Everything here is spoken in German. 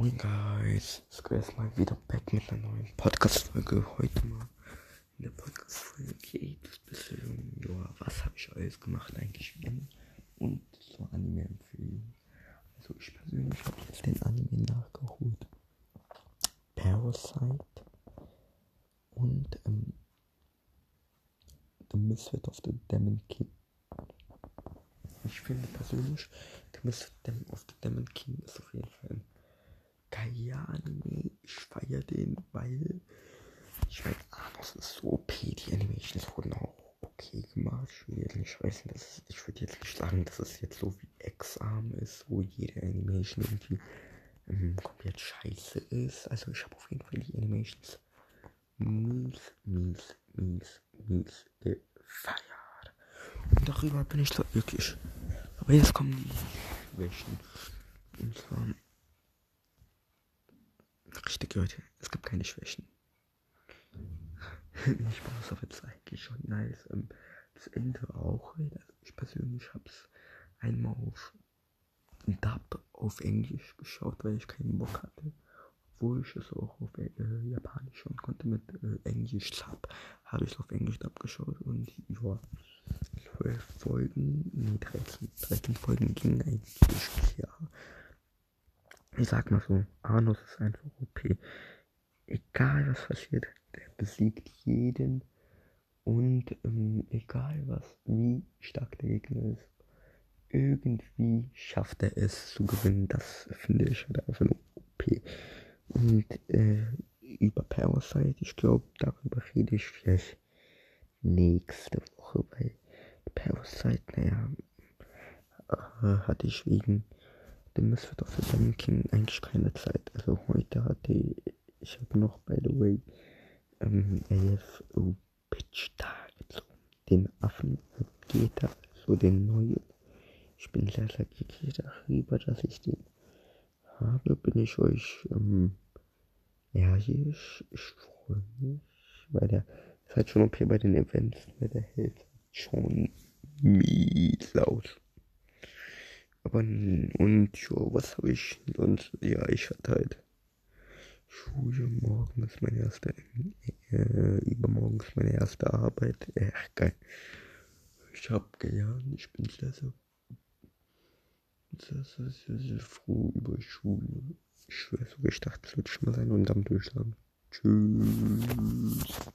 Moin Guys, Squares mal wieder back mit einer neuen Podcast-Folge. Heute mal in der Podcast-Folge geht es ein bisschen, ja, was habe ich alles gemacht eigentlich in und so Anime-Empfehlungen. Also ich persönlich habe jetzt den Anime nachgeholt. Parasite und ähm, The Misfit of the Demon King. Ich finde persönlich, The Misfit of the Demon King ist auf jeden Fall ein geiler Anime. Ich feiere den, weil ich meine, ah, das ist so OP. Die Animations wurden auch okay gemacht. Ich will jetzt nicht weiß dass ich würde jetzt nicht sagen, dass es jetzt so wie X-Arm ist, wo jede Animation irgendwie ähm, komplett scheiße ist. Also ich habe auf jeden Fall die Animations mies, mies, mies, mies gefeiert. Und darüber bin ich doch wirklich. Aber jetzt kommen die welchen. Und zwar Richtig, Leute, es gibt keine Schwächen. es aber jetzt eigentlich schon nice. Ähm, das Ende auch. Ich persönlich habe es einmal auf Dub auf Englisch geschaut, weil ich keinen Bock hatte. Obwohl ich es auch auf äh, Japanisch schauen konnte mit äh, Englisch Sub, habe ich es auf Englisch Dub geschaut und ja, zwölf Folgen, nee, 13, 13 Folgen gingen eigentlich, ja sag mal so, Arnus ist einfach OP. Egal was passiert, der besiegt jeden. Und ähm, egal was, wie stark der Gegner ist, irgendwie schafft er es zu gewinnen. Das finde ich halt einfach nur OP. Und äh, über Parasite, ich glaube, darüber rede ich vielleicht nächste Woche, weil Parasite, naja, äh, hatte ich wegen dem Misfit of the Demon King eigentlich keine Zeit. Also heute hatte ich, ich habe noch, by the way, ähm, AFO Pitch da gezogen. Den Affen geht da, so den neuen. Ich bin sehr, sehr glücklich darüber, dass ich den habe. Bin ich euch ähm, ehrlich, ich freue mich, weil der ist halt schon okay bei den Events, weil der hält schon mies aus. Aber und ja, was habe ich sonst? Ja, ich hatte halt Schule. Morgen ist meine erste, äh, übermorgen ist meine erste Arbeit. Ach, geil. Ich habe gelernt, ich bin sehr, sehr, sehr, sehr, sehr, sehr froh über Schule. Ich schwöre sogar, ich dachte, es wird schon mal sein und dann durchschlagen. Tschüss.